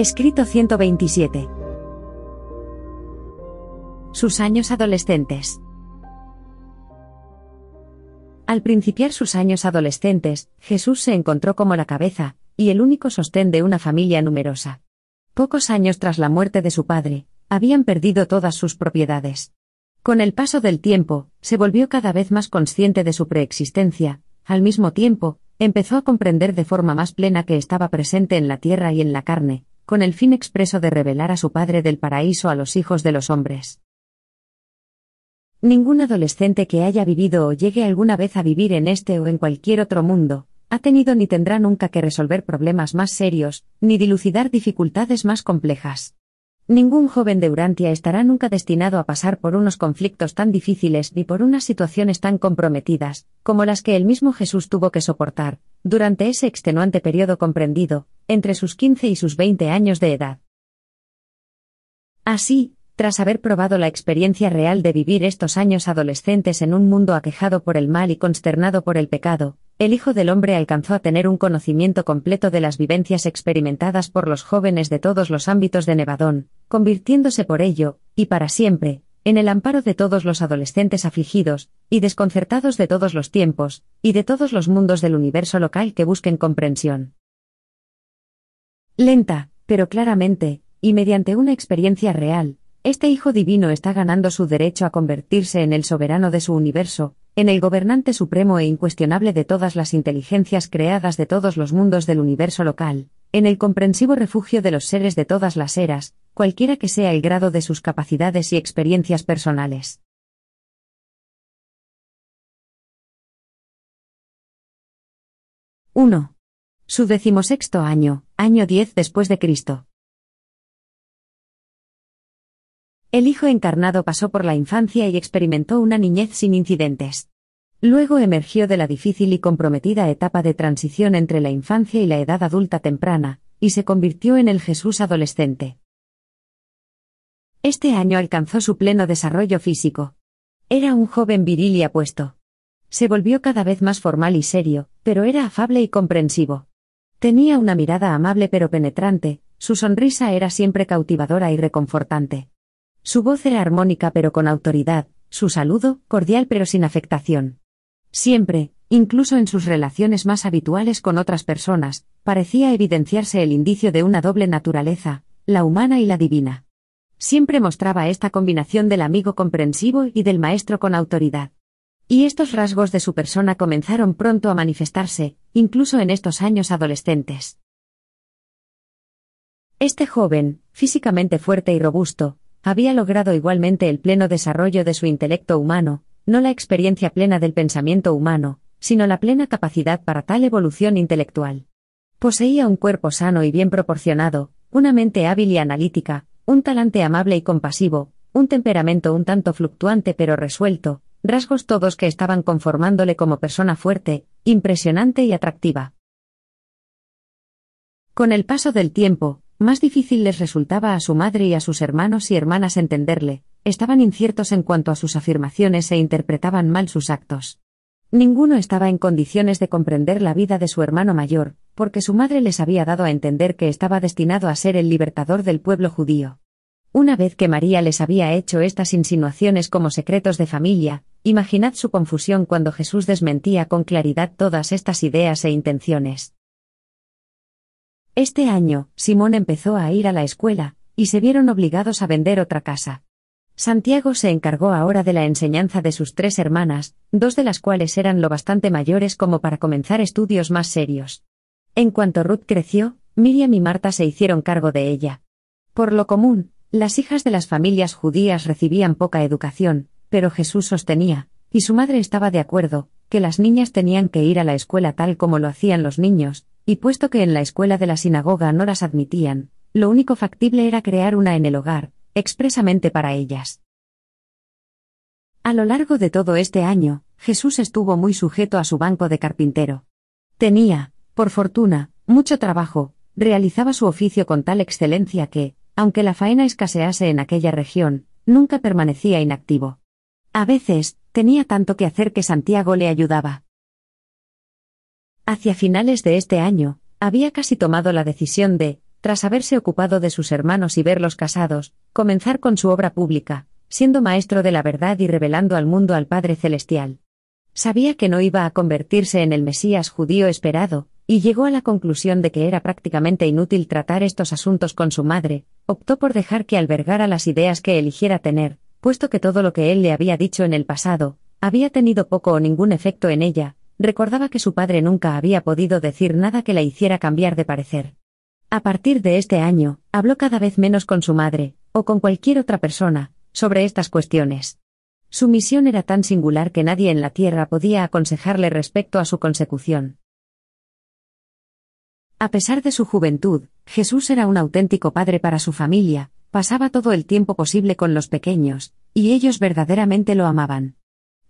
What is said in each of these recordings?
Escrito 127. Sus años adolescentes. Al principiar sus años adolescentes, Jesús se encontró como la cabeza, y el único sostén de una familia numerosa. Pocos años tras la muerte de su padre, habían perdido todas sus propiedades. Con el paso del tiempo, se volvió cada vez más consciente de su preexistencia, al mismo tiempo, empezó a comprender de forma más plena que estaba presente en la tierra y en la carne, con el fin expreso de revelar a su Padre del paraíso a los hijos de los hombres. Ningún adolescente que haya vivido o llegue alguna vez a vivir en este o en cualquier otro mundo, ha tenido ni tendrá nunca que resolver problemas más serios, ni dilucidar dificultades más complejas. Ningún joven de Urantia estará nunca destinado a pasar por unos conflictos tan difíciles ni por unas situaciones tan comprometidas, como las que el mismo Jesús tuvo que soportar, durante ese extenuante periodo comprendido, entre sus 15 y sus 20 años de edad. Así, tras haber probado la experiencia real de vivir estos años adolescentes en un mundo aquejado por el mal y consternado por el pecado, el Hijo del Hombre alcanzó a tener un conocimiento completo de las vivencias experimentadas por los jóvenes de todos los ámbitos de Nevadón, convirtiéndose por ello, y para siempre, en el amparo de todos los adolescentes afligidos, y desconcertados de todos los tiempos, y de todos los mundos del universo local que busquen comprensión. Lenta, pero claramente, y mediante una experiencia real, este Hijo Divino está ganando su derecho a convertirse en el soberano de su universo, en el gobernante supremo e incuestionable de todas las inteligencias creadas de todos los mundos del universo local, en el comprensivo refugio de los seres de todas las eras, cualquiera que sea el grado de sus capacidades y experiencias personales. ¡1! Su decimosexto año, año 10 después de Cristo. El Hijo encarnado pasó por la infancia y experimentó una niñez sin incidentes. Luego emergió de la difícil y comprometida etapa de transición entre la infancia y la edad adulta temprana, y se convirtió en el Jesús adolescente. Este año alcanzó su pleno desarrollo físico. Era un joven viril y apuesto. Se volvió cada vez más formal y serio, pero era afable y comprensivo. Tenía una mirada amable pero penetrante, su sonrisa era siempre cautivadora y reconfortante. Su voz era armónica pero con autoridad, su saludo, cordial pero sin afectación. Siempre, incluso en sus relaciones más habituales con otras personas, parecía evidenciarse el indicio de una doble naturaleza, la humana y la divina. Siempre mostraba esta combinación del amigo comprensivo y del maestro con autoridad. Y estos rasgos de su persona comenzaron pronto a manifestarse, incluso en estos años adolescentes. Este joven, físicamente fuerte y robusto, había logrado igualmente el pleno desarrollo de su intelecto humano, no la experiencia plena del pensamiento humano, sino la plena capacidad para tal evolución intelectual. Poseía un cuerpo sano y bien proporcionado, una mente hábil y analítica, un talante amable y compasivo, un temperamento un tanto fluctuante pero resuelto, rasgos todos que estaban conformándole como persona fuerte, impresionante y atractiva. Con el paso del tiempo, más difícil les resultaba a su madre y a sus hermanos y hermanas entenderle, estaban inciertos en cuanto a sus afirmaciones e interpretaban mal sus actos. Ninguno estaba en condiciones de comprender la vida de su hermano mayor, porque su madre les había dado a entender que estaba destinado a ser el libertador del pueblo judío. Una vez que María les había hecho estas insinuaciones como secretos de familia, imaginad su confusión cuando Jesús desmentía con claridad todas estas ideas e intenciones. Este año, Simón empezó a ir a la escuela, y se vieron obligados a vender otra casa. Santiago se encargó ahora de la enseñanza de sus tres hermanas, dos de las cuales eran lo bastante mayores como para comenzar estudios más serios. En cuanto Ruth creció, Miriam y Marta se hicieron cargo de ella. Por lo común, las hijas de las familias judías recibían poca educación, pero Jesús sostenía, y su madre estaba de acuerdo, que las niñas tenían que ir a la escuela tal como lo hacían los niños, y puesto que en la escuela de la sinagoga no las admitían, lo único factible era crear una en el hogar, expresamente para ellas. A lo largo de todo este año, Jesús estuvo muy sujeto a su banco de carpintero. Tenía, por fortuna, mucho trabajo, realizaba su oficio con tal excelencia que, aunque la faena escasease en aquella región, nunca permanecía inactivo. A veces, tenía tanto que hacer que Santiago le ayudaba. Hacia finales de este año, había casi tomado la decisión de tras haberse ocupado de sus hermanos y verlos casados, comenzar con su obra pública, siendo maestro de la verdad y revelando al mundo al Padre Celestial. Sabía que no iba a convertirse en el Mesías judío esperado, y llegó a la conclusión de que era prácticamente inútil tratar estos asuntos con su madre, optó por dejar que albergara las ideas que eligiera tener, puesto que todo lo que él le había dicho en el pasado, había tenido poco o ningún efecto en ella, recordaba que su padre nunca había podido decir nada que la hiciera cambiar de parecer. A partir de este año, habló cada vez menos con su madre, o con cualquier otra persona, sobre estas cuestiones. Su misión era tan singular que nadie en la tierra podía aconsejarle respecto a su consecución. A pesar de su juventud, Jesús era un auténtico padre para su familia, pasaba todo el tiempo posible con los pequeños, y ellos verdaderamente lo amaban.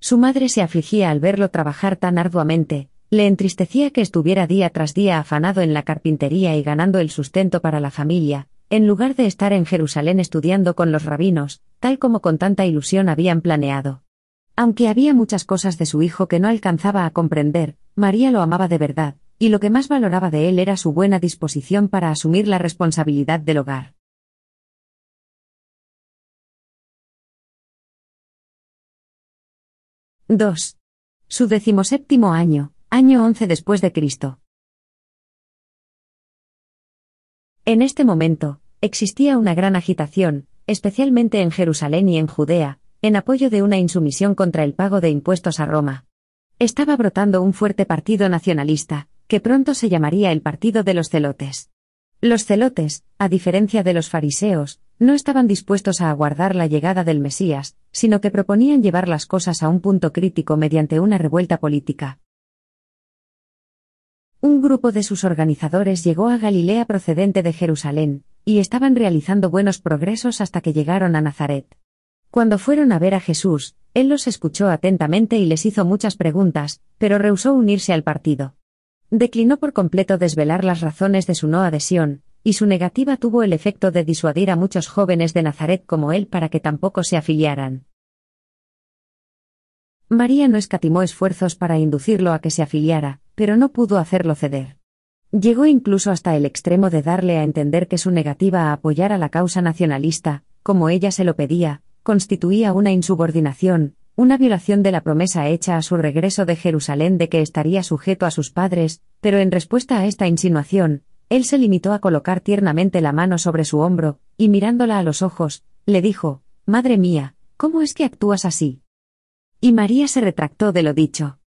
Su madre se afligía al verlo trabajar tan arduamente, le entristecía que estuviera día tras día afanado en la carpintería y ganando el sustento para la familia, en lugar de estar en Jerusalén estudiando con los rabinos, tal como con tanta ilusión habían planeado. Aunque había muchas cosas de su hijo que no alcanzaba a comprender, María lo amaba de verdad, y lo que más valoraba de él era su buena disposición para asumir la responsabilidad del hogar. —2. Su decimoséptimo año, año 11 después de Cristo. En este momento, existía una gran agitación, especialmente en Jerusalén y en Judea, en apoyo de una insumisión contra el pago de impuestos a Roma. Estaba brotando un fuerte partido nacionalista, que pronto se llamaría el Partido de los Celotes. Los celotes, a diferencia de los fariseos, no estaban dispuestos a aguardar la llegada del Mesías, sino que proponían llevar las cosas a un punto crítico mediante una revuelta política. Un grupo de sus organizadores llegó a Galilea procedente de Jerusalén, y estaban realizando buenos progresos hasta que llegaron a Nazaret. Cuando fueron a ver a Jesús, él los escuchó atentamente y les hizo muchas preguntas, pero rehusó unirse al partido. Declinó por completo desvelar las razones de su no adhesión, y su negativa tuvo el efecto de disuadir a muchos jóvenes de Nazaret como él para que tampoco se afiliaran. María no escatimó esfuerzos para inducirlo a que se afiliara, pero no pudo hacerlo ceder. Llegó incluso hasta el extremo de darle a entender que su negativa a apoyar a la causa nacionalista, como ella se lo pedía, constituía una insubordinación, una violación de la promesa hecha a su regreso de Jerusalén de que estaría sujeto a sus padres, pero en respuesta a esta insinuación, él se limitó a colocar tiernamente la mano sobre su hombro, y mirándola a los ojos, le dijo, Madre mía, ¿cómo es que actúas así? Y María se retractó de lo dicho.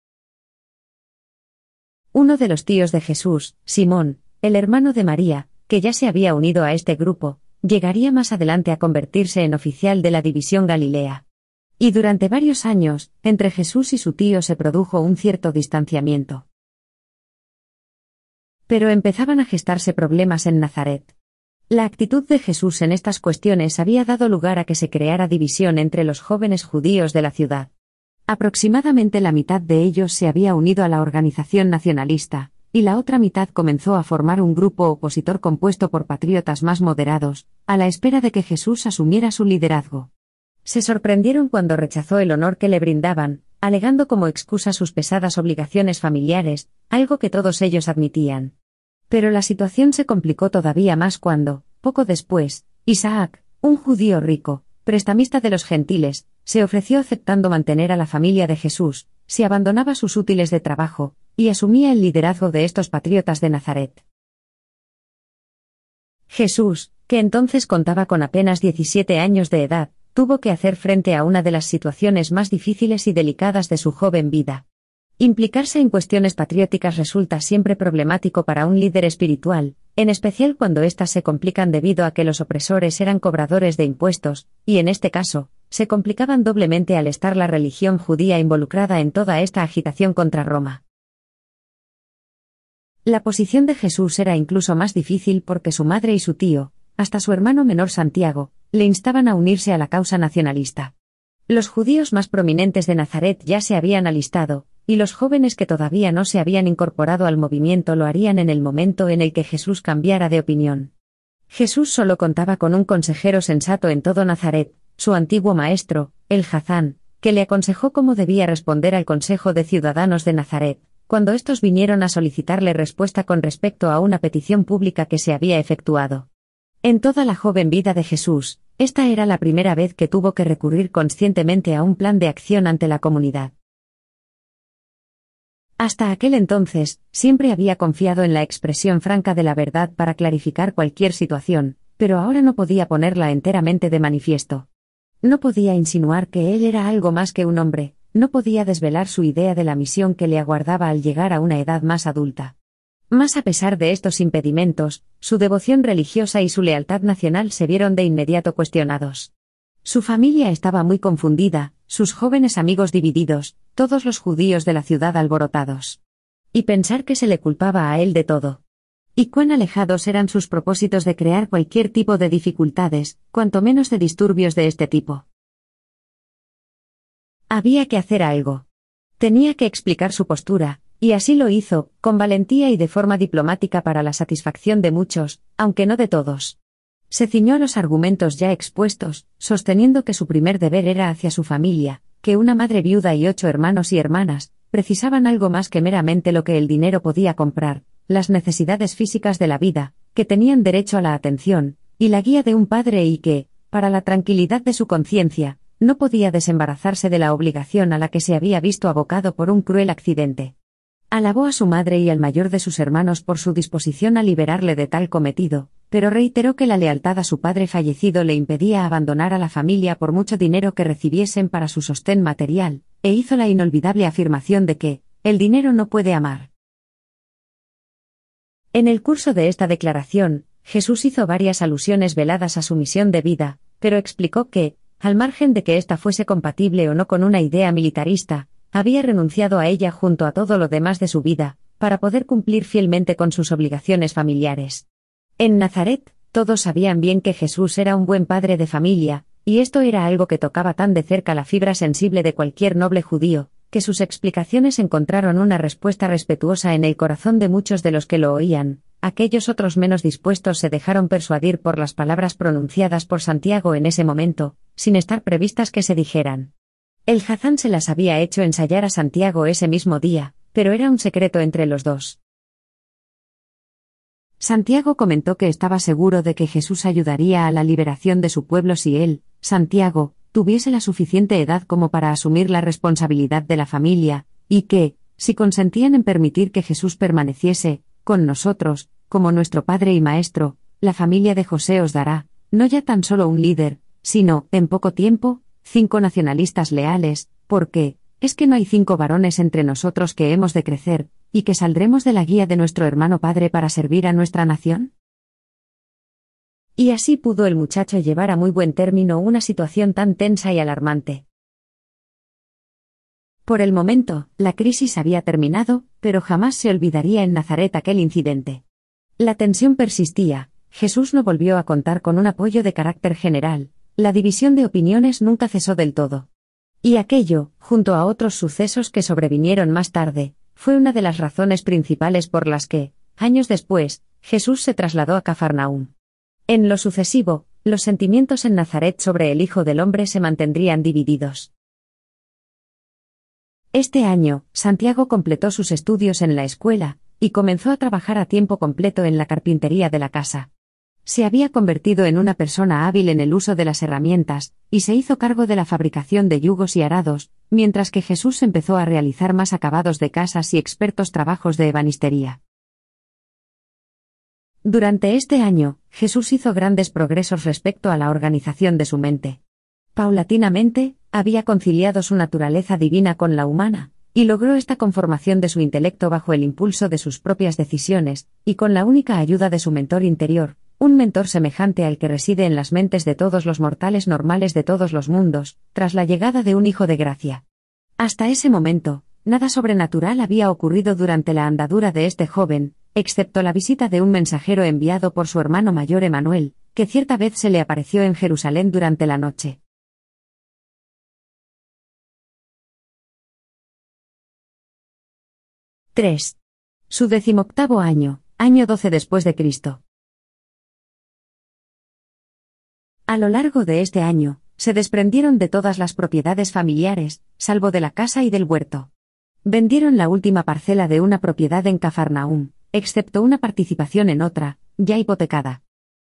Uno de los tíos de Jesús, Simón, el hermano de María, que ya se había unido a este grupo, llegaría más adelante a convertirse en oficial de la división Galilea. Y durante varios años, entre Jesús y su tío se produjo un cierto distanciamiento. Pero empezaban a gestarse problemas en Nazaret. La actitud de Jesús en estas cuestiones había dado lugar a que se creara división entre los jóvenes judíos de la ciudad. Aproximadamente la mitad de ellos se había unido a la organización nacionalista, y la otra mitad comenzó a formar un grupo opositor compuesto por patriotas más moderados, a la espera de que Jesús asumiera su liderazgo. Se sorprendieron cuando rechazó el honor que le brindaban, alegando como excusa sus pesadas obligaciones familiares, algo que todos ellos admitían. Pero la situación se complicó todavía más cuando, poco después, Isaac, un judío rico, prestamista de los gentiles, se ofreció aceptando mantener a la familia de Jesús, si abandonaba sus útiles de trabajo, y asumía el liderazgo de estos patriotas de Nazaret. Jesús, que entonces contaba con apenas 17 años de edad, tuvo que hacer frente a una de las situaciones más difíciles y delicadas de su joven vida. Implicarse en cuestiones patrióticas resulta siempre problemático para un líder espiritual, en especial cuando éstas se complican debido a que los opresores eran cobradores de impuestos, y en este caso, se complicaban doblemente al estar la religión judía involucrada en toda esta agitación contra Roma. La posición de Jesús era incluso más difícil porque su madre y su tío, hasta su hermano menor Santiago, le instaban a unirse a la causa nacionalista. Los judíos más prominentes de Nazaret ya se habían alistado, y los jóvenes que todavía no se habían incorporado al movimiento lo harían en el momento en el que Jesús cambiara de opinión. Jesús solo contaba con un consejero sensato en todo Nazaret, su antiguo maestro, el Hazán, que le aconsejó cómo debía responder al Consejo de Ciudadanos de Nazaret, cuando estos vinieron a solicitarle respuesta con respecto a una petición pública que se había efectuado. En toda la joven vida de Jesús, esta era la primera vez que tuvo que recurrir conscientemente a un plan de acción ante la comunidad. Hasta aquel entonces, siempre había confiado en la expresión franca de la verdad para clarificar cualquier situación, pero ahora no podía ponerla enteramente de manifiesto. No podía insinuar que él era algo más que un hombre, no podía desvelar su idea de la misión que le aguardaba al llegar a una edad más adulta. Más a pesar de estos impedimentos, su devoción religiosa y su lealtad nacional se vieron de inmediato cuestionados. Su familia estaba muy confundida, sus jóvenes amigos divididos, todos los judíos de la ciudad alborotados. Y pensar que se le culpaba a él de todo. Y cuán alejados eran sus propósitos de crear cualquier tipo de dificultades, cuanto menos de disturbios de este tipo. Había que hacer algo. Tenía que explicar su postura, y así lo hizo, con valentía y de forma diplomática para la satisfacción de muchos, aunque no de todos. Se ciñó a los argumentos ya expuestos, sosteniendo que su primer deber era hacia su familia, que una madre viuda y ocho hermanos y hermanas, precisaban algo más que meramente lo que el dinero podía comprar, las necesidades físicas de la vida, que tenían derecho a la atención, y la guía de un padre y que, para la tranquilidad de su conciencia, no podía desembarazarse de la obligación a la que se había visto abocado por un cruel accidente. Alabó a su madre y al mayor de sus hermanos por su disposición a liberarle de tal cometido, pero reiteró que la lealtad a su padre fallecido le impedía abandonar a la familia por mucho dinero que recibiesen para su sostén material, e hizo la inolvidable afirmación de que, el dinero no puede amar. En el curso de esta declaración, Jesús hizo varias alusiones veladas a su misión de vida, pero explicó que, al margen de que ésta fuese compatible o no con una idea militarista, había renunciado a ella junto a todo lo demás de su vida, para poder cumplir fielmente con sus obligaciones familiares. En Nazaret, todos sabían bien que Jesús era un buen padre de familia, y esto era algo que tocaba tan de cerca la fibra sensible de cualquier noble judío, que sus explicaciones encontraron una respuesta respetuosa en el corazón de muchos de los que lo oían, aquellos otros menos dispuestos se dejaron persuadir por las palabras pronunciadas por Santiago en ese momento, sin estar previstas que se dijeran. El Hazán se las había hecho ensayar a Santiago ese mismo día, pero era un secreto entre los dos. Santiago comentó que estaba seguro de que Jesús ayudaría a la liberación de su pueblo si él, Santiago, tuviese la suficiente edad como para asumir la responsabilidad de la familia, y que, si consentían en permitir que Jesús permaneciese, con nosotros, como nuestro Padre y Maestro, la familia de José os dará, no ya tan solo un líder, sino, en poco tiempo, cinco nacionalistas leales, porque, es que no hay cinco varones entre nosotros que hemos de crecer, y que saldremos de la guía de nuestro hermano Padre para servir a nuestra nación? Y así pudo el muchacho llevar a muy buen término una situación tan tensa y alarmante. Por el momento, la crisis había terminado, pero jamás se olvidaría en Nazaret aquel incidente. La tensión persistía, Jesús no volvió a contar con un apoyo de carácter general, la división de opiniones nunca cesó del todo. Y aquello, junto a otros sucesos que sobrevinieron más tarde, fue una de las razones principales por las que, años después, Jesús se trasladó a Cafarnaúm. En lo sucesivo, los sentimientos en Nazaret sobre el Hijo del Hombre se mantendrían divididos. Este año, Santiago completó sus estudios en la escuela, y comenzó a trabajar a tiempo completo en la carpintería de la casa. Se había convertido en una persona hábil en el uso de las herramientas, y se hizo cargo de la fabricación de yugos y arados, mientras que Jesús empezó a realizar más acabados de casas y expertos trabajos de ebanistería. Durante este año, Jesús hizo grandes progresos respecto a la organización de su mente. Paulatinamente, había conciliado su naturaleza divina con la humana, y logró esta conformación de su intelecto bajo el impulso de sus propias decisiones, y con la única ayuda de su mentor interior, un mentor semejante al que reside en las mentes de todos los mortales normales de todos los mundos, tras la llegada de un hijo de gracia. Hasta ese momento, nada sobrenatural había ocurrido durante la andadura de este joven, excepto la visita de un mensajero enviado por su hermano mayor Emanuel, que cierta vez se le apareció en Jerusalén durante la noche. —3. Su decimoctavo año, año 12 después de Cristo. A lo largo de este año, se desprendieron de todas las propiedades familiares, salvo de la casa y del huerto. Vendieron la última parcela de una propiedad en Cafarnaum, excepto una participación en otra, ya hipotecada.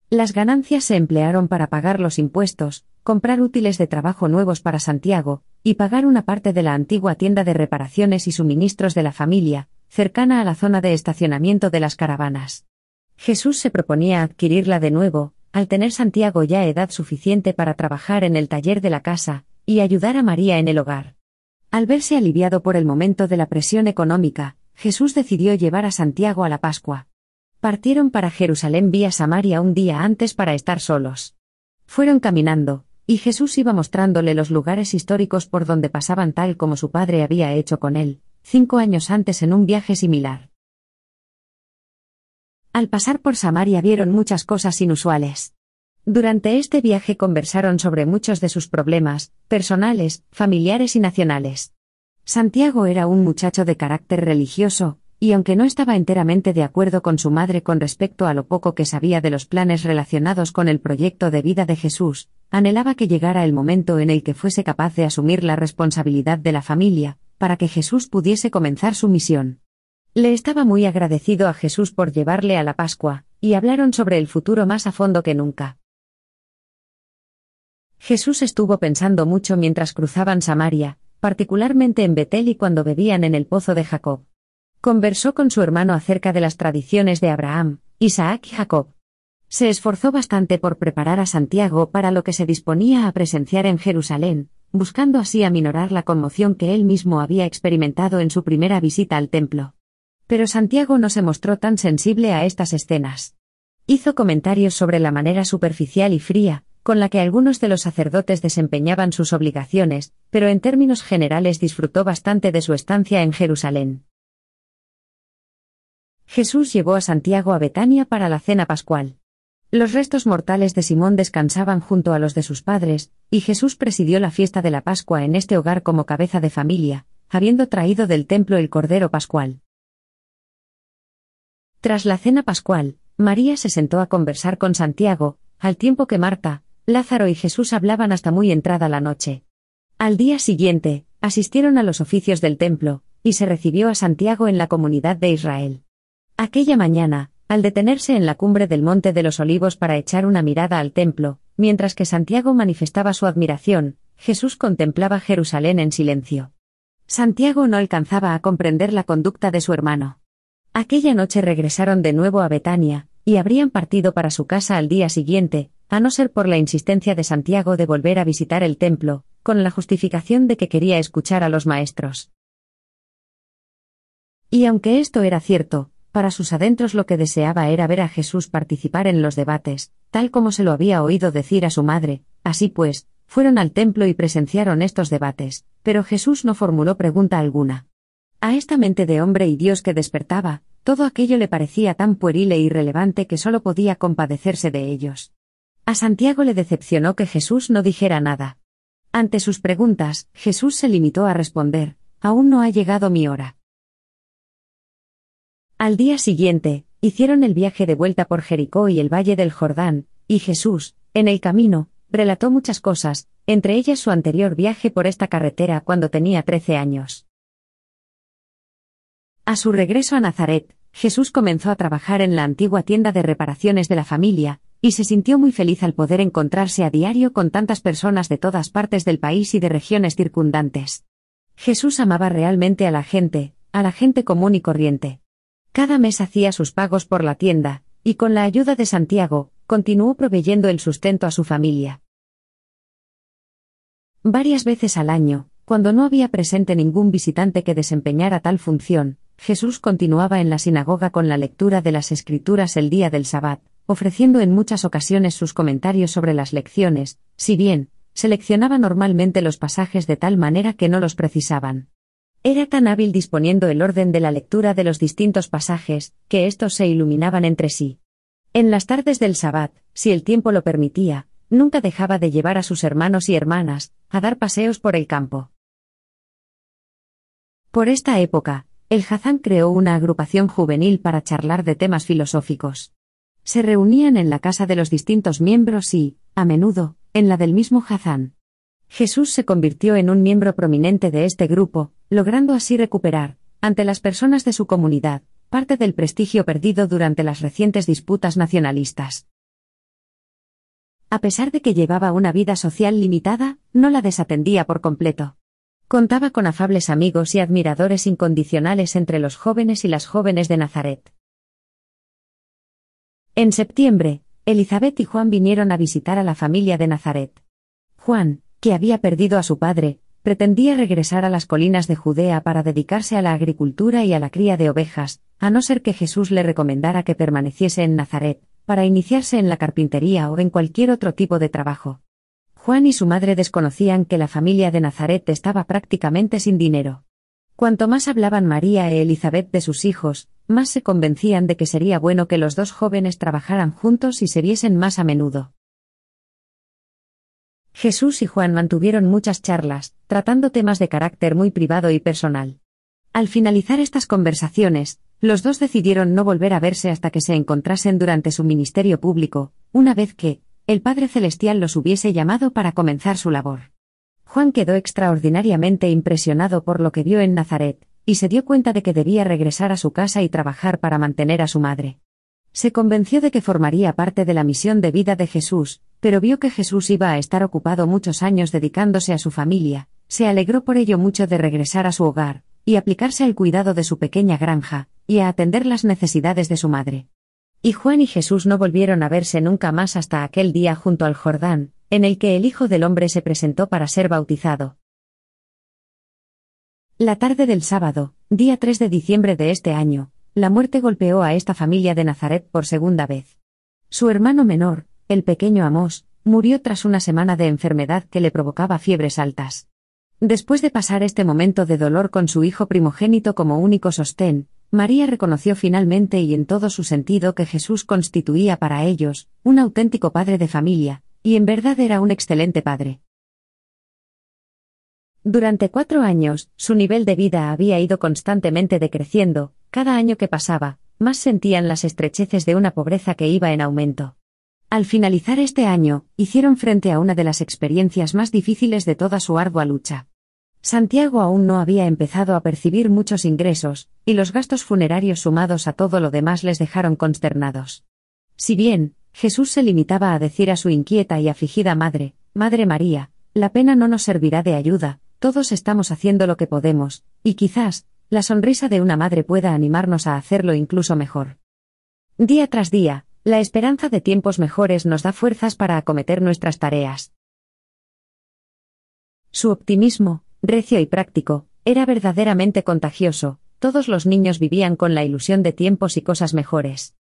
Las ganancias se emplearon para pagar los impuestos, comprar útiles de trabajo nuevos para Santiago, y pagar una parte de la antigua tienda de reparaciones y suministros de la familia, cercana a la zona de estacionamiento de las caravanas. Jesús se proponía adquirirla de nuevo, al tener Santiago ya edad suficiente para trabajar en el taller de la casa, y ayudar a María en el hogar. Al verse aliviado por el momento de la presión económica, Jesús decidió llevar a Santiago a la Pascua. Partieron para Jerusalén vía Samaria un día antes para estar solos. Fueron caminando, y Jesús iba mostrándole los lugares históricos por donde pasaban tal como su padre había hecho con él, cinco años antes en un viaje similar. Al pasar por Samaria vieron muchas cosas inusuales. Durante este viaje conversaron sobre muchos de sus problemas, personales, familiares y nacionales. Santiago era un muchacho de carácter religioso, y aunque no estaba enteramente de acuerdo con su madre con respecto a lo poco que sabía de los planes relacionados con el proyecto de vida de Jesús, anhelaba que llegara el momento en el que fuese capaz de asumir la responsabilidad de la familia, para que Jesús pudiese comenzar su misión. Le estaba muy agradecido a Jesús por llevarle a la Pascua, y hablaron sobre el futuro más a fondo que nunca. Jesús estuvo pensando mucho mientras cruzaban Samaria, particularmente en Betel y cuando bebían en el pozo de Jacob. Conversó con su hermano acerca de las tradiciones de Abraham, Isaac y Jacob. Se esforzó bastante por preparar a Santiago para lo que se disponía a presenciar en Jerusalén, buscando así aminorar la conmoción que él mismo había experimentado en su primera visita al templo. Pero Santiago no se mostró tan sensible a estas escenas. Hizo comentarios sobre la manera superficial y fría, con la que algunos de los sacerdotes desempeñaban sus obligaciones, pero en términos generales disfrutó bastante de su estancia en Jerusalén. Jesús llevó a Santiago a Betania para la cena pascual. Los restos mortales de Simón descansaban junto a los de sus padres, y Jesús presidió la fiesta de la Pascua en este hogar como cabeza de familia, habiendo traído del templo el Cordero Pascual. Tras la cena pascual, María se sentó a conversar con Santiago, al tiempo que Marta, Lázaro y Jesús hablaban hasta muy entrada la noche. Al día siguiente, asistieron a los oficios del templo, y se recibió a Santiago en la comunidad de Israel. Aquella mañana, al detenerse en la cumbre del Monte de los Olivos para echar una mirada al templo, mientras que Santiago manifestaba su admiración, Jesús contemplaba Jerusalén en silencio. Santiago no alcanzaba a comprender la conducta de su hermano. Aquella noche regresaron de nuevo a Betania, y habrían partido para su casa al día siguiente, a no ser por la insistencia de Santiago de volver a visitar el templo, con la justificación de que quería escuchar a los maestros. Y aunque esto era cierto, para sus adentros lo que deseaba era ver a Jesús participar en los debates, tal como se lo había oído decir a su madre, así pues, fueron al templo y presenciaron estos debates, pero Jesús no formuló pregunta alguna. A esta mente de hombre y Dios que despertaba, todo aquello le parecía tan pueril e irrelevante que solo podía compadecerse de ellos. A Santiago le decepcionó que Jesús no dijera nada. Ante sus preguntas, Jesús se limitó a responder, Aún no ha llegado mi hora. Al día siguiente, hicieron el viaje de vuelta por Jericó y el valle del Jordán, y Jesús, en el camino, relató muchas cosas, entre ellas su anterior viaje por esta carretera cuando tenía trece años. A su regreso a Nazaret, Jesús comenzó a trabajar en la antigua tienda de reparaciones de la familia, y se sintió muy feliz al poder encontrarse a diario con tantas personas de todas partes del país y de regiones circundantes. Jesús amaba realmente a la gente, a la gente común y corriente. Cada mes hacía sus pagos por la tienda, y con la ayuda de Santiago, continuó proveyendo el sustento a su familia. Varias veces al año, cuando no había presente ningún visitante que desempeñara tal función, Jesús continuaba en la sinagoga con la lectura de las Escrituras el día del Sabbat, ofreciendo en muchas ocasiones sus comentarios sobre las lecciones, si bien, seleccionaba normalmente los pasajes de tal manera que no los precisaban. Era tan hábil disponiendo el orden de la lectura de los distintos pasajes, que éstos se iluminaban entre sí. En las tardes del Sabbat, si el tiempo lo permitía, nunca dejaba de llevar a sus hermanos y hermanas, a dar paseos por el campo. Por esta época, el Hazán creó una agrupación juvenil para charlar de temas filosóficos. Se reunían en la casa de los distintos miembros y, a menudo, en la del mismo Hazán. Jesús se convirtió en un miembro prominente de este grupo, logrando así recuperar, ante las personas de su comunidad, parte del prestigio perdido durante las recientes disputas nacionalistas. A pesar de que llevaba una vida social limitada, no la desatendía por completo. Contaba con afables amigos y admiradores incondicionales entre los jóvenes y las jóvenes de Nazaret. En septiembre, Elizabeth y Juan vinieron a visitar a la familia de Nazaret. Juan, que había perdido a su padre, pretendía regresar a las colinas de Judea para dedicarse a la agricultura y a la cría de ovejas, a no ser que Jesús le recomendara que permaneciese en Nazaret, para iniciarse en la carpintería o en cualquier otro tipo de trabajo. Juan y su madre desconocían que la familia de Nazaret estaba prácticamente sin dinero. Cuanto más hablaban María e Elizabeth de sus hijos, más se convencían de que sería bueno que los dos jóvenes trabajaran juntos y se viesen más a menudo. Jesús y Juan mantuvieron muchas charlas, tratando temas de carácter muy privado y personal. Al finalizar estas conversaciones, los dos decidieron no volver a verse hasta que se encontrasen durante su ministerio público, una vez que, el Padre Celestial los hubiese llamado para comenzar su labor. Juan quedó extraordinariamente impresionado por lo que vio en Nazaret, y se dio cuenta de que debía regresar a su casa y trabajar para mantener a su madre. Se convenció de que formaría parte de la misión de vida de Jesús, pero vio que Jesús iba a estar ocupado muchos años dedicándose a su familia, se alegró por ello mucho de regresar a su hogar, y aplicarse al cuidado de su pequeña granja, y a atender las necesidades de su madre. Y Juan y Jesús no volvieron a verse nunca más hasta aquel día junto al Jordán, en el que el Hijo del Hombre se presentó para ser bautizado. La tarde del sábado, día 3 de diciembre de este año, la muerte golpeó a esta familia de Nazaret por segunda vez. Su hermano menor, el pequeño Amós, murió tras una semana de enfermedad que le provocaba fiebres altas. Después de pasar este momento de dolor con su hijo primogénito como único sostén, María reconoció finalmente y en todo su sentido que Jesús constituía para ellos un auténtico padre de familia, y en verdad era un excelente padre. Durante cuatro años, su nivel de vida había ido constantemente decreciendo, cada año que pasaba, más sentían las estrecheces de una pobreza que iba en aumento. Al finalizar este año, hicieron frente a una de las experiencias más difíciles de toda su ardua lucha. Santiago aún no había empezado a percibir muchos ingresos, y los gastos funerarios sumados a todo lo demás les dejaron consternados. Si bien, Jesús se limitaba a decir a su inquieta y afligida madre, Madre María, la pena no nos servirá de ayuda, todos estamos haciendo lo que podemos, y quizás, la sonrisa de una madre pueda animarnos a hacerlo incluso mejor. Día tras día, la esperanza de tiempos mejores nos da fuerzas para acometer nuestras tareas. Su optimismo, recio y práctico, era verdaderamente contagioso, todos los niños vivían con la ilusión de tiempos y cosas mejores.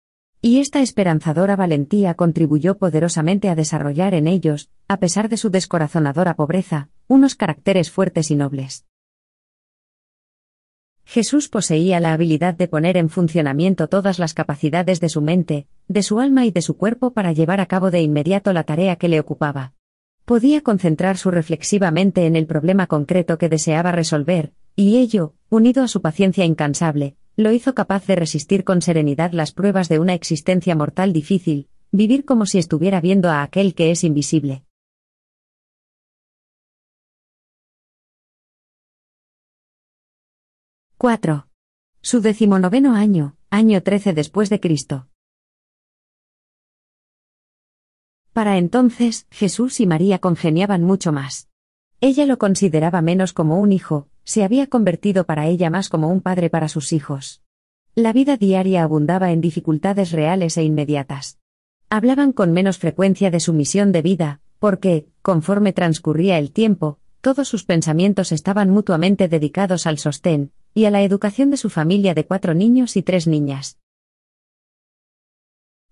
Y esta esperanzadora valentía contribuyó poderosamente a desarrollar en ellos, a pesar de su descorazonadora pobreza, unos caracteres fuertes y nobles. Jesús poseía la habilidad de poner en funcionamiento todas las capacidades de su mente, de su alma y de su cuerpo para llevar a cabo de inmediato la tarea que le ocupaba. Podía concentrar su reflexiva mente en el problema concreto que deseaba resolver, y ello, unido a su paciencia incansable, lo hizo capaz de resistir con serenidad las pruebas de una existencia mortal difícil, vivir como si estuviera viendo a aquel que es invisible. ¡4! Su decimonoveno año, año 13 después de Cristo. Para entonces, Jesús y María congeniaban mucho más. Ella lo consideraba menos como un hijo, se había convertido para ella más como un padre para sus hijos. La vida diaria abundaba en dificultades reales e inmediatas. Hablaban con menos frecuencia de su misión de vida, porque, conforme transcurría el tiempo, todos sus pensamientos estaban mutuamente dedicados al sostén, y a la educación de su familia de cuatro niños y tres niñas.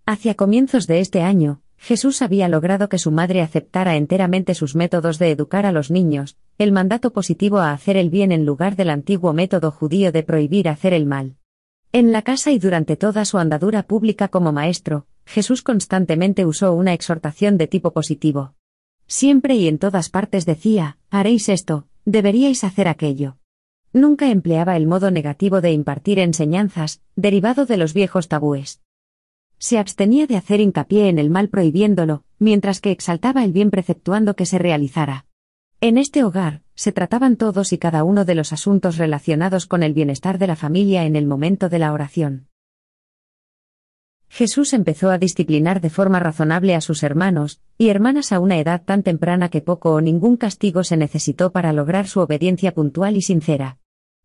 Hacia comienzos de este año, Jesús había logrado que su madre aceptara enteramente sus métodos de educar a los niños, el mandato positivo a hacer el bien en lugar del antiguo método judío de prohibir hacer el mal. En la casa y durante toda su andadura pública como maestro, Jesús constantemente usó una exhortación de tipo positivo. Siempre y en todas partes decía, haréis esto, deberíais hacer aquello. Nunca empleaba el modo negativo de impartir enseñanzas, derivado de los viejos tabúes se abstenía de hacer hincapié en el mal prohibiéndolo, mientras que exaltaba el bien preceptuando que se realizara. En este hogar, se trataban todos y cada uno de los asuntos relacionados con el bienestar de la familia en el momento de la oración. Jesús empezó a disciplinar de forma razonable a sus hermanos y hermanas a una edad tan temprana que poco o ningún castigo se necesitó para lograr su obediencia puntual y sincera.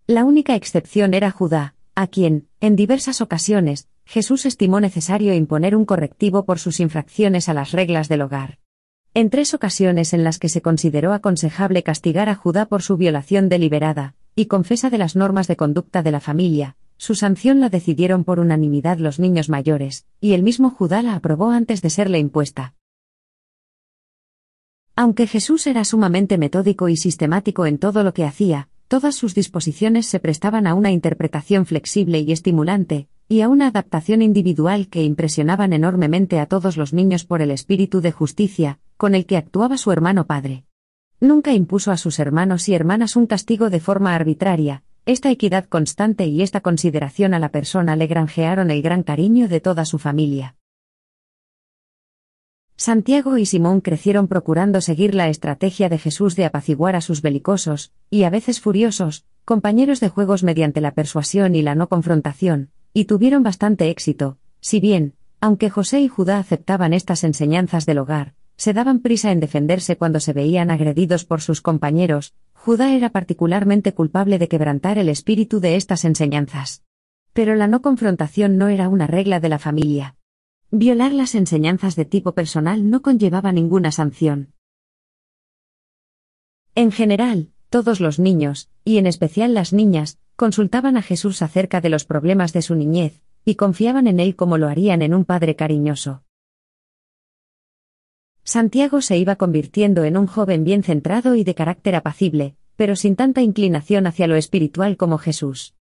La única excepción era Judá, a quien, en diversas ocasiones, Jesús estimó necesario imponer un correctivo por sus infracciones a las reglas del hogar. En tres ocasiones en las que se consideró aconsejable castigar a Judá por su violación deliberada y confesa de las normas de conducta de la familia, su sanción la decidieron por unanimidad los niños mayores, y el mismo Judá la aprobó antes de serle impuesta. Aunque Jesús era sumamente metódico y sistemático en todo lo que hacía, todas sus disposiciones se prestaban a una interpretación flexible y estimulante, y a una adaptación individual que impresionaban enormemente a todos los niños por el espíritu de justicia, con el que actuaba su hermano padre. Nunca impuso a sus hermanos y hermanas un castigo de forma arbitraria, esta equidad constante y esta consideración a la persona le granjearon el gran cariño de toda su familia. Santiago y Simón crecieron procurando seguir la estrategia de Jesús de apaciguar a sus belicosos, y a veces furiosos, compañeros de juegos mediante la persuasión y la no confrontación, y tuvieron bastante éxito, si bien, aunque José y Judá aceptaban estas enseñanzas del hogar, se daban prisa en defenderse cuando se veían agredidos por sus compañeros, Judá era particularmente culpable de quebrantar el espíritu de estas enseñanzas. Pero la no confrontación no era una regla de la familia. Violar las enseñanzas de tipo personal no conllevaba ninguna sanción. En general, todos los niños, y en especial las niñas, consultaban a Jesús acerca de los problemas de su niñez, y confiaban en él como lo harían en un padre cariñoso. Santiago se iba convirtiendo en un joven bien centrado y de carácter apacible, pero sin tanta inclinación hacia lo espiritual como Jesús.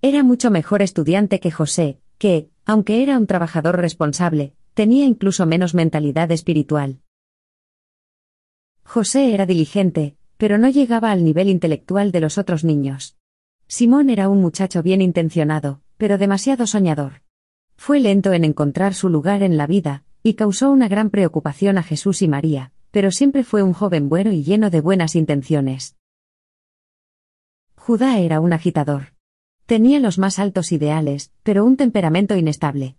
Era mucho mejor estudiante que José, que, aunque era un trabajador responsable, tenía incluso menos mentalidad espiritual. José era diligente, pero no llegaba al nivel intelectual de los otros niños. Simón era un muchacho bien intencionado, pero demasiado soñador. Fue lento en encontrar su lugar en la vida, y causó una gran preocupación a Jesús y María, pero siempre fue un joven bueno y lleno de buenas intenciones. Judá era un agitador. Tenía los más altos ideales, pero un temperamento inestable.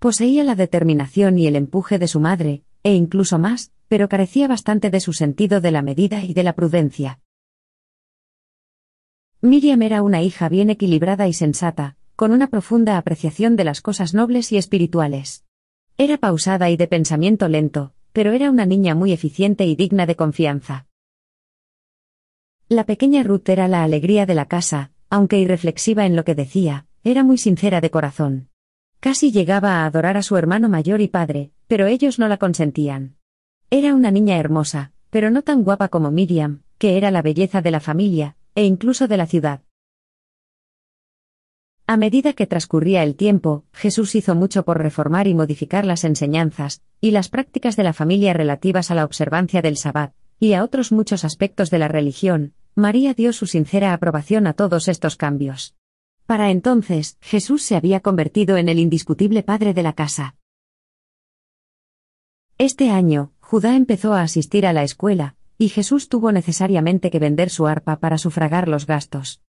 Poseía la determinación y el empuje de su madre, e incluso más, pero carecía bastante de su sentido de la medida y de la prudencia. Miriam era una hija bien equilibrada y sensata, con una profunda apreciación de las cosas nobles y espirituales. Era pausada y de pensamiento lento, pero era una niña muy eficiente y digna de confianza. La pequeña Ruth era la alegría de la casa, aunque irreflexiva en lo que decía, era muy sincera de corazón. Casi llegaba a adorar a su hermano mayor y padre, pero ellos no la consentían. Era una niña hermosa, pero no tan guapa como Miriam, que era la belleza de la familia, e incluso de la ciudad. A medida que transcurría el tiempo, Jesús hizo mucho por reformar y modificar las enseñanzas y las prácticas de la familia relativas a la observancia del Sabbat, y a otros muchos aspectos de la religión. María dio su sincera aprobación a todos estos cambios. Para entonces, Jesús se había convertido en el indiscutible padre de la casa. Este año, Judá empezó a asistir a la escuela, y Jesús tuvo necesariamente que vender su arpa para sufragar los gastos.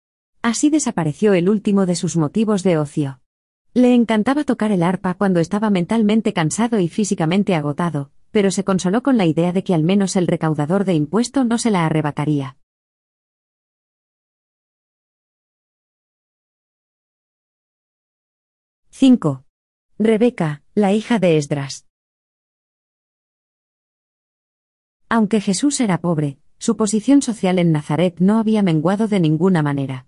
Así desapareció el último de sus motivos de ocio. Le encantaba tocar el arpa cuando estaba mentalmente cansado y físicamente agotado, pero se consoló con la idea de que al menos el recaudador de impuesto no se la arrebataría. —5. Rebeca, la hija de Esdras. Aunque Jesús era pobre, su posición social en Nazaret no había menguado de ninguna manera.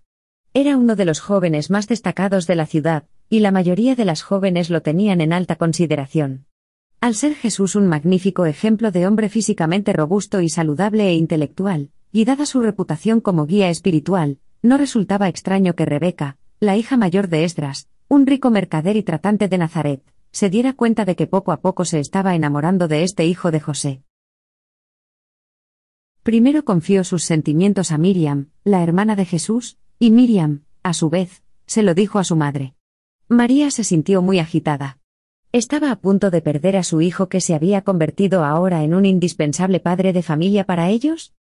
Era uno de los jóvenes más destacados de la ciudad, y la mayoría de las jóvenes lo tenían en alta consideración. Al ser Jesús un magnífico ejemplo de hombre físicamente robusto y saludable e intelectual, y dada su reputación como guía espiritual, no resultaba extraño que Rebeca, la hija mayor de Esdras, un rico mercader y tratante de Nazaret, se diera cuenta de que poco a poco se estaba enamorando de este hijo de José. Primero confió sus sentimientos a Miriam, la hermana de Jesús, y Miriam, a su vez, se lo dijo a su madre. María se sintió muy agitada. Estaba a punto de perder a su hijo que se había convertido ahora en un indispensable padre de familia para ellos.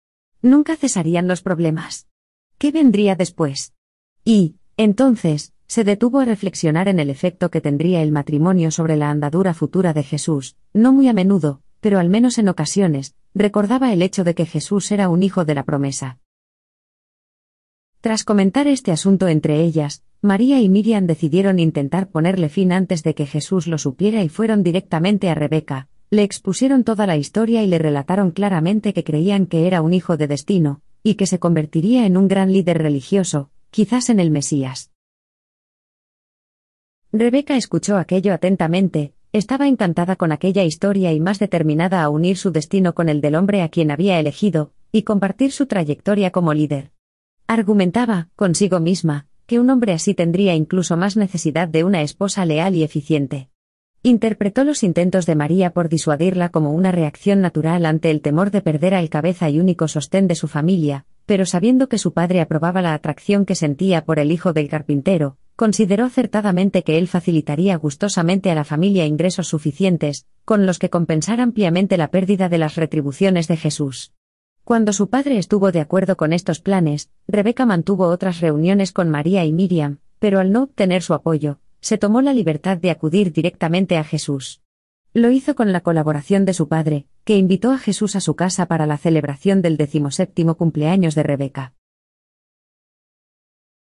Nunca cesarían los problemas. ¿Qué vendría después? Y, entonces, se detuvo a reflexionar en el efecto que tendría el matrimonio sobre la andadura futura de Jesús, no muy a menudo, pero al menos en ocasiones, recordaba el hecho de que Jesús era un hijo de la promesa. Tras comentar este asunto entre ellas, María y Miriam decidieron intentar ponerle fin antes de que Jesús lo supiera y fueron directamente a Rebeca, le expusieron toda la historia y le relataron claramente que creían que era un hijo de destino, y que se convertiría en un gran líder religioso, quizás en el Mesías. Rebeca escuchó aquello atentamente, estaba encantada con aquella historia y más determinada a unir su destino con el del hombre a quien había elegido, y compartir su trayectoria como líder. Argumentaba, consigo misma, que un hombre así tendría incluso más necesidad de una esposa leal y eficiente. Interpretó los intentos de María por disuadirla como una reacción natural ante el temor de perder al cabeza y único sostén de su familia, pero sabiendo que su padre aprobaba la atracción que sentía por el hijo del carpintero, consideró acertadamente que él facilitaría gustosamente a la familia ingresos suficientes, con los que compensar ampliamente la pérdida de las retribuciones de Jesús. Cuando su padre estuvo de acuerdo con estos planes, Rebeca mantuvo otras reuniones con María y Miriam, pero al no obtener su apoyo, se tomó la libertad de acudir directamente a Jesús. Lo hizo con la colaboración de su padre, que invitó a Jesús a su casa para la celebración del decimoséptimo cumpleaños de Rebeca.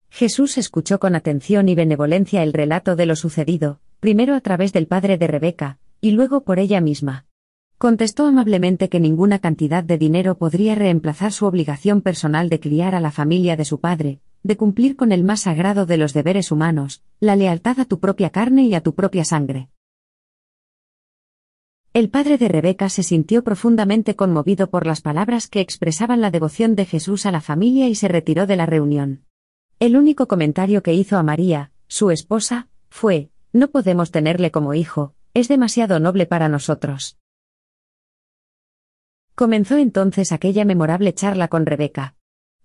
Jesús escuchó con atención y benevolencia el relato de lo sucedido, primero a través del padre de Rebeca, y luego por ella misma. Contestó amablemente que ninguna cantidad de dinero podría reemplazar su obligación personal de criar a la familia de su padre, de cumplir con el más sagrado de los deberes humanos, la lealtad a tu propia carne y a tu propia sangre. El padre de Rebeca se sintió profundamente conmovido por las palabras que expresaban la devoción de Jesús a la familia y se retiró de la reunión. El único comentario que hizo a María, su esposa, fue, no podemos tenerle como hijo, es demasiado noble para nosotros. Comenzó entonces aquella memorable charla con Rebeca.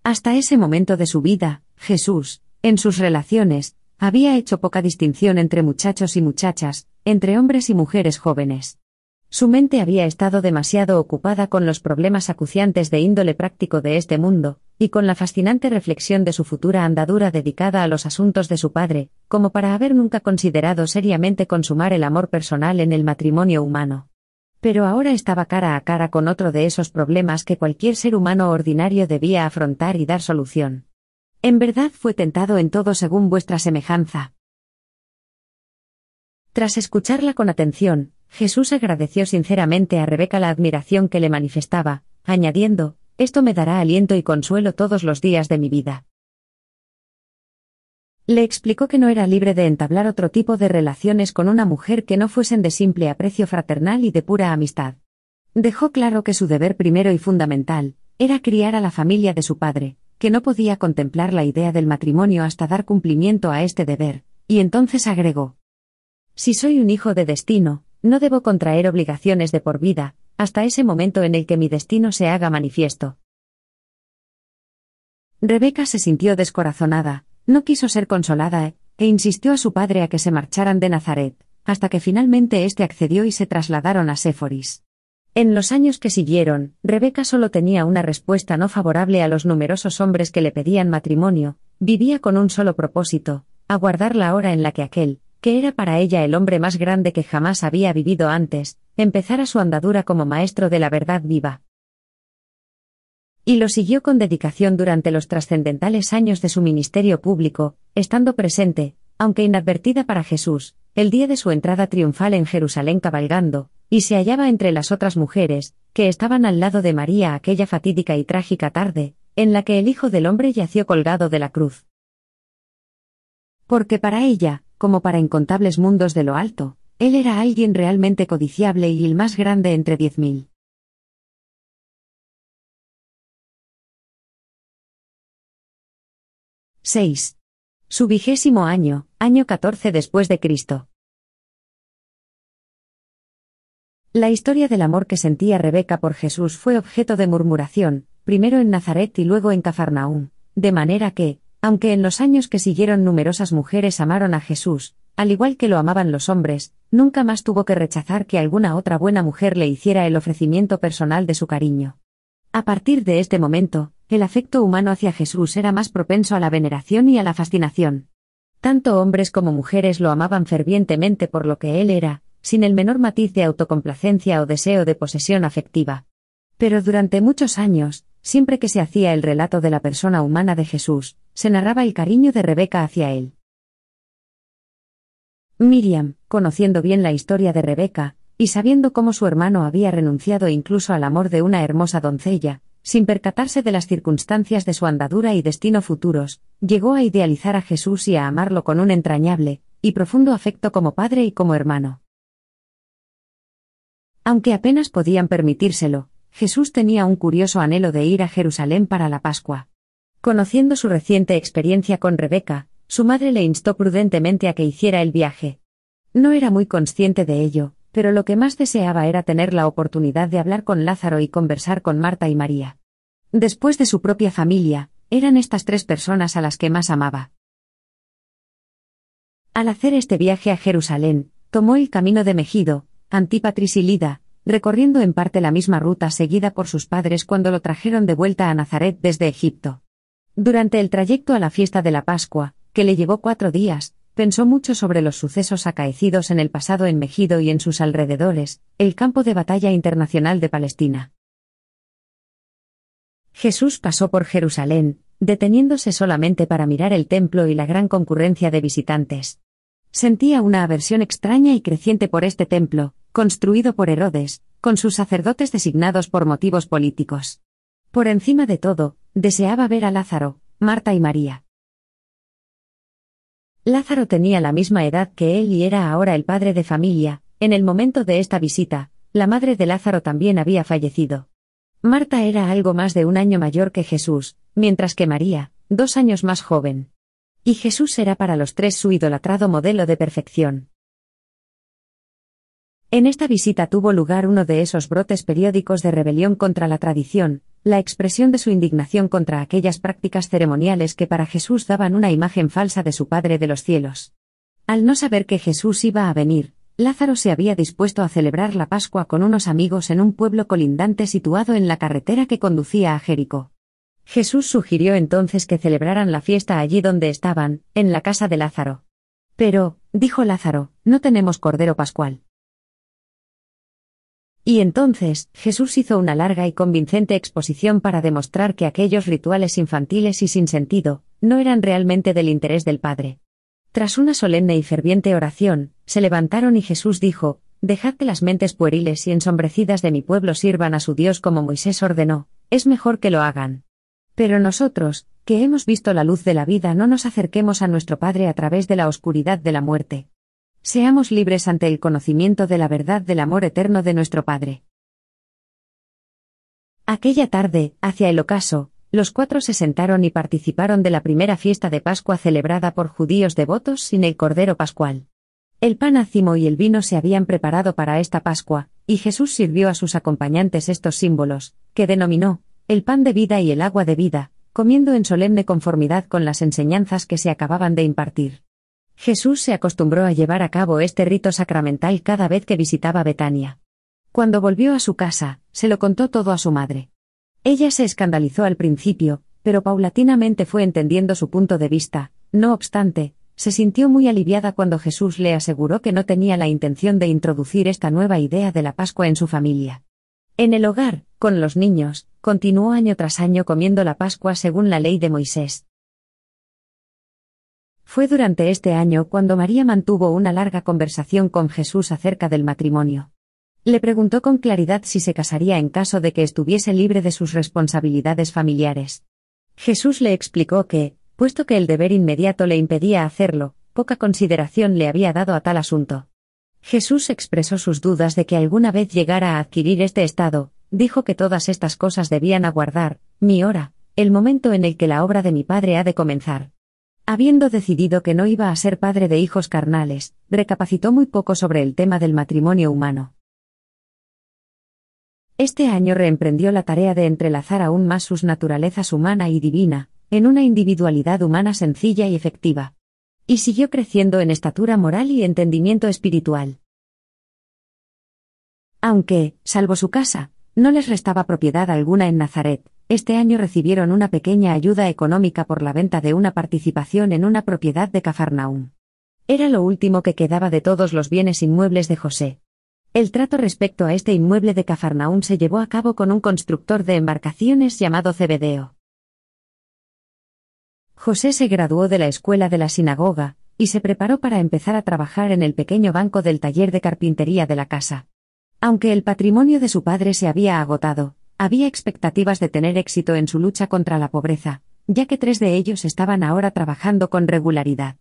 Hasta ese momento de su vida, Jesús, en sus relaciones, había hecho poca distinción entre muchachos y muchachas, entre hombres y mujeres jóvenes. Su mente había estado demasiado ocupada con los problemas acuciantes de índole práctico de este mundo, y con la fascinante reflexión de su futura andadura dedicada a los asuntos de su padre, como para haber nunca considerado seriamente consumar el amor personal en el matrimonio humano. Pero ahora estaba cara a cara con otro de esos problemas que cualquier ser humano ordinario debía afrontar y dar solución. En verdad fue tentado en todo según vuestra semejanza. Tras escucharla con atención, Jesús agradeció sinceramente a Rebeca la admiración que le manifestaba, añadiendo, Esto me dará aliento y consuelo todos los días de mi vida. Le explicó que no era libre de entablar otro tipo de relaciones con una mujer que no fuesen de simple aprecio fraternal y de pura amistad. Dejó claro que su deber primero y fundamental, era criar a la familia de su padre, que no podía contemplar la idea del matrimonio hasta dar cumplimiento a este deber, y entonces agregó. Si soy un hijo de destino, no debo contraer obligaciones de por vida, hasta ese momento en el que mi destino se haga manifiesto. Rebeca se sintió descorazonada, no quiso ser consolada, e insistió a su padre a que se marcharan de Nazaret, hasta que finalmente éste accedió y se trasladaron a Séforis. En los años que siguieron, Rebeca solo tenía una respuesta no favorable a los numerosos hombres que le pedían matrimonio, vivía con un solo propósito, aguardar la hora en la que aquel, que era para ella el hombre más grande que jamás había vivido antes, empezara su andadura como maestro de la verdad viva. Y lo siguió con dedicación durante los trascendentales años de su ministerio público, estando presente, aunque inadvertida para Jesús, el día de su entrada triunfal en Jerusalén cabalgando, y se hallaba entre las otras mujeres, que estaban al lado de María aquella fatídica y trágica tarde, en la que el Hijo del Hombre yació colgado de la cruz. Porque para ella, como para incontables mundos de lo alto, él era alguien realmente codiciable y el más grande entre diez mil. ¡6! Su vigésimo año, año 14 después de Cristo. La historia del amor que sentía Rebeca por Jesús fue objeto de murmuración, primero en Nazaret y luego en Cafarnaúm, de manera que, aunque en los años que siguieron numerosas mujeres amaron a Jesús, al igual que lo amaban los hombres, nunca más tuvo que rechazar que alguna otra buena mujer le hiciera el ofrecimiento personal de su cariño. A partir de este momento, el afecto humano hacia Jesús era más propenso a la veneración y a la fascinación. Tanto hombres como mujeres lo amaban fervientemente por lo que él era, sin el menor matiz de autocomplacencia o deseo de posesión afectiva. Pero durante muchos años, siempre que se hacía el relato de la persona humana de Jesús, se narraba el cariño de Rebeca hacia él. Miriam, conociendo bien la historia de Rebeca, y sabiendo cómo su hermano había renunciado incluso al amor de una hermosa doncella, sin percatarse de las circunstancias de su andadura y destino futuros, llegó a idealizar a Jesús y a amarlo con un entrañable y profundo afecto como padre y como hermano. Aunque apenas podían permitírselo, Jesús tenía un curioso anhelo de ir a Jerusalén para la Pascua. Conociendo su reciente experiencia con Rebeca, su madre le instó prudentemente a que hiciera el viaje. No era muy consciente de ello, pero lo que más deseaba era tener la oportunidad de hablar con Lázaro y conversar con Marta y María. Después de su propia familia, eran estas tres personas a las que más amaba. Al hacer este viaje a Jerusalén, tomó el camino de Megido, Antípatris y Lida, recorriendo en parte la misma ruta seguida por sus padres cuando lo trajeron de vuelta a Nazaret desde Egipto. Durante el trayecto a la fiesta de la Pascua, que le llevó cuatro días, pensó mucho sobre los sucesos acaecidos en el pasado en Megido y en sus alrededores, el campo de batalla internacional de Palestina. Jesús pasó por Jerusalén, deteniéndose solamente para mirar el templo y la gran concurrencia de visitantes. Sentía una aversión extraña y creciente por este templo, construido por Herodes, con sus sacerdotes designados por motivos políticos. Por encima de todo, deseaba ver a Lázaro, Marta y María. Lázaro tenía la misma edad que él y era ahora el padre de familia, en el momento de esta visita, la madre de Lázaro también había fallecido. Marta era algo más de un año mayor que Jesús, mientras que María, dos años más joven. Y Jesús era para los tres su idolatrado modelo de perfección. En esta visita tuvo lugar uno de esos brotes periódicos de rebelión contra la tradición, la expresión de su indignación contra aquellas prácticas ceremoniales que para Jesús daban una imagen falsa de su Padre de los cielos. Al no saber que Jesús iba a venir, Lázaro se había dispuesto a celebrar la Pascua con unos amigos en un pueblo colindante situado en la carretera que conducía a Jericó. Jesús sugirió entonces que celebraran la fiesta allí donde estaban, en la casa de Lázaro. Pero, dijo Lázaro, no tenemos cordero pascual. Y entonces, Jesús hizo una larga y convincente exposición para demostrar que aquellos rituales infantiles y sin sentido, no eran realmente del interés del Padre. Tras una solemne y ferviente oración, se levantaron y Jesús dijo, Dejad que las mentes pueriles y ensombrecidas de mi pueblo sirvan a su Dios como Moisés ordenó, es mejor que lo hagan. Pero nosotros, que hemos visto la luz de la vida, no nos acerquemos a nuestro Padre a través de la oscuridad de la muerte. Seamos libres ante el conocimiento de la verdad del amor eterno de nuestro Padre. Aquella tarde, hacia el ocaso, los cuatro se sentaron y participaron de la primera fiesta de Pascua celebrada por judíos devotos sin el Cordero Pascual. El pan ácimo y el vino se habían preparado para esta Pascua, y Jesús sirvió a sus acompañantes estos símbolos, que denominó, el pan de vida y el agua de vida, comiendo en solemne conformidad con las enseñanzas que se acababan de impartir. Jesús se acostumbró a llevar a cabo este rito sacramental cada vez que visitaba Betania. Cuando volvió a su casa, se lo contó todo a su madre. Ella se escandalizó al principio, pero paulatinamente fue entendiendo su punto de vista, no obstante, se sintió muy aliviada cuando Jesús le aseguró que no tenía la intención de introducir esta nueva idea de la Pascua en su familia. En el hogar, con los niños, continuó año tras año comiendo la Pascua según la ley de Moisés. Fue durante este año cuando María mantuvo una larga conversación con Jesús acerca del matrimonio. Le preguntó con claridad si se casaría en caso de que estuviese libre de sus responsabilidades familiares. Jesús le explicó que, puesto que el deber inmediato le impedía hacerlo, poca consideración le había dado a tal asunto. Jesús expresó sus dudas de que alguna vez llegara a adquirir este estado, dijo que todas estas cosas debían aguardar, mi hora, el momento en el que la obra de mi Padre ha de comenzar. Habiendo decidido que no iba a ser padre de hijos carnales, recapacitó muy poco sobre el tema del matrimonio humano. Este año reemprendió la tarea de entrelazar aún más sus naturalezas humana y divina, en una individualidad humana sencilla y efectiva. Y siguió creciendo en estatura moral y entendimiento espiritual. Aunque, salvo su casa, No les restaba propiedad alguna en Nazaret, este año recibieron una pequeña ayuda económica por la venta de una participación en una propiedad de Cafarnaúm. Era lo último que quedaba de todos los bienes inmuebles de José. El trato respecto a este inmueble de Cafarnaúm se llevó a cabo con un constructor de embarcaciones llamado Cebedeo. José se graduó de la escuela de la sinagoga, y se preparó para empezar a trabajar en el pequeño banco del taller de carpintería de la casa. Aunque el patrimonio de su padre se había agotado, había expectativas de tener éxito en su lucha contra la pobreza, ya que tres de ellos estaban ahora trabajando con regularidad.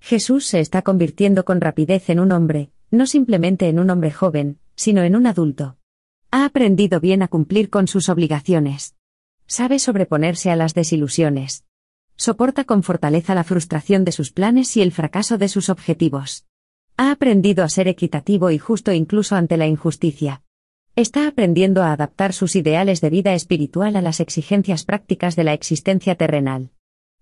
Jesús se está convirtiendo con rapidez en un hombre, no simplemente en un hombre joven, sino en un adulto. Ha aprendido bien a cumplir con sus obligaciones. Sabe sobreponerse a las desilusiones. Soporta con fortaleza la frustración de sus planes y el fracaso de sus objetivos. Ha aprendido a ser equitativo y justo incluso ante la injusticia. Está aprendiendo a adaptar sus ideales de vida espiritual a las exigencias prácticas de la existencia terrenal.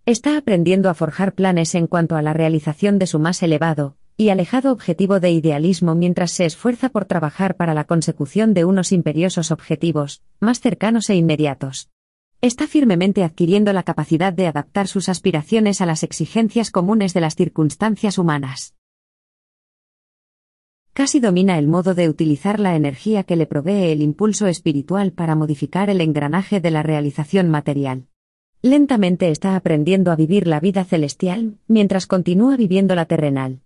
Está aprendiendo a forjar planes en cuanto a la realización de su más elevado y alejado objetivo de idealismo mientras se esfuerza por trabajar para la consecución de unos imperiosos objetivos, más cercanos e inmediatos. Está firmemente adquiriendo la capacidad de adaptar sus aspiraciones a las exigencias comunes de las circunstancias humanas. Casi domina el modo de utilizar la energía que le provee el impulso espiritual para modificar el engranaje de la realización material. Lentamente está aprendiendo a vivir la vida celestial, mientras continúa viviendo la terrenal.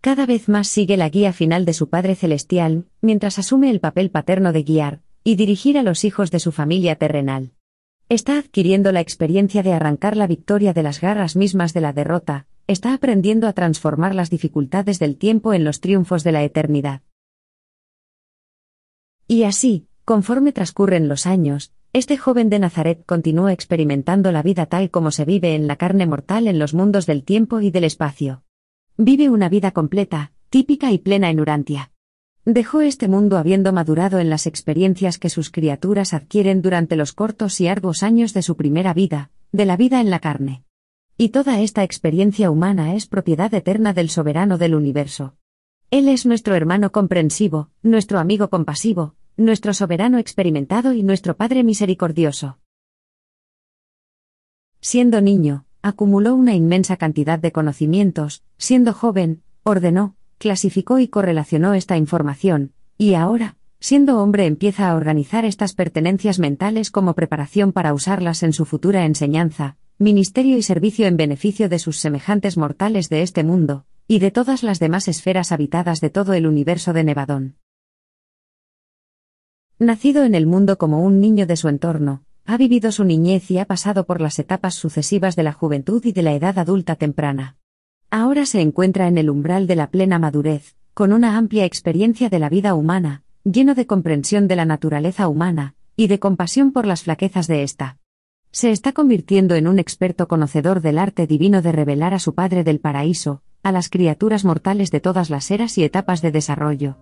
Cada vez más sigue la guía final de su Padre Celestial, mientras asume el papel paterno de guiar y dirigir a los hijos de su familia terrenal. Está adquiriendo la experiencia de arrancar la victoria de las garras mismas de la derrota, está aprendiendo a transformar las dificultades del tiempo en los triunfos de la eternidad. Y así, conforme transcurren los años, este joven de Nazaret continúa experimentando la vida tal como se vive en la carne mortal en los mundos del tiempo y del espacio. Vive una vida completa, típica y plena en Urantia. Dejó este mundo habiendo madurado en las experiencias que sus criaturas adquieren durante los cortos y arduos años de su primera vida, de la vida en la carne. Y toda esta experiencia humana es propiedad eterna del soberano del universo. Él es nuestro hermano comprensivo, nuestro amigo compasivo, nuestro soberano experimentado y nuestro Padre misericordioso. Siendo niño, acumuló una inmensa cantidad de conocimientos, siendo joven, ordenó, clasificó y correlacionó esta información, y ahora, siendo hombre empieza a organizar estas pertenencias mentales como preparación para usarlas en su futura enseñanza, ministerio y servicio en beneficio de sus semejantes mortales de este mundo, y de todas las demás esferas habitadas de todo el universo de Nevadón. Nacido en el mundo como un niño de su entorno, ha vivido su niñez y ha pasado por las etapas sucesivas de la juventud y de la edad adulta temprana. Ahora se encuentra en el umbral de la plena madurez, con una amplia experiencia de la vida humana, lleno de comprensión de la naturaleza humana, y de compasión por las flaquezas de ésta. Se está convirtiendo en un experto conocedor del arte divino de revelar a su Padre del paraíso, a las criaturas mortales de todas las eras y etapas de desarrollo.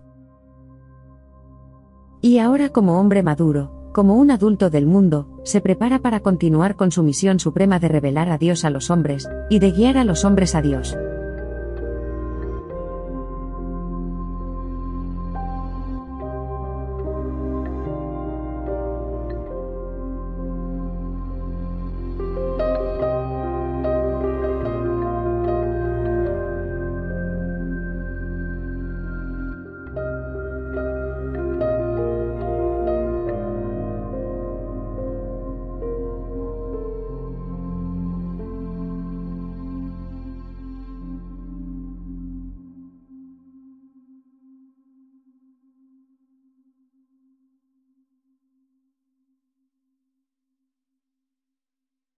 Y ahora como hombre maduro, como un adulto del mundo, se prepara para continuar con su misión suprema de revelar a Dios a los hombres, y de guiar a los hombres a Dios.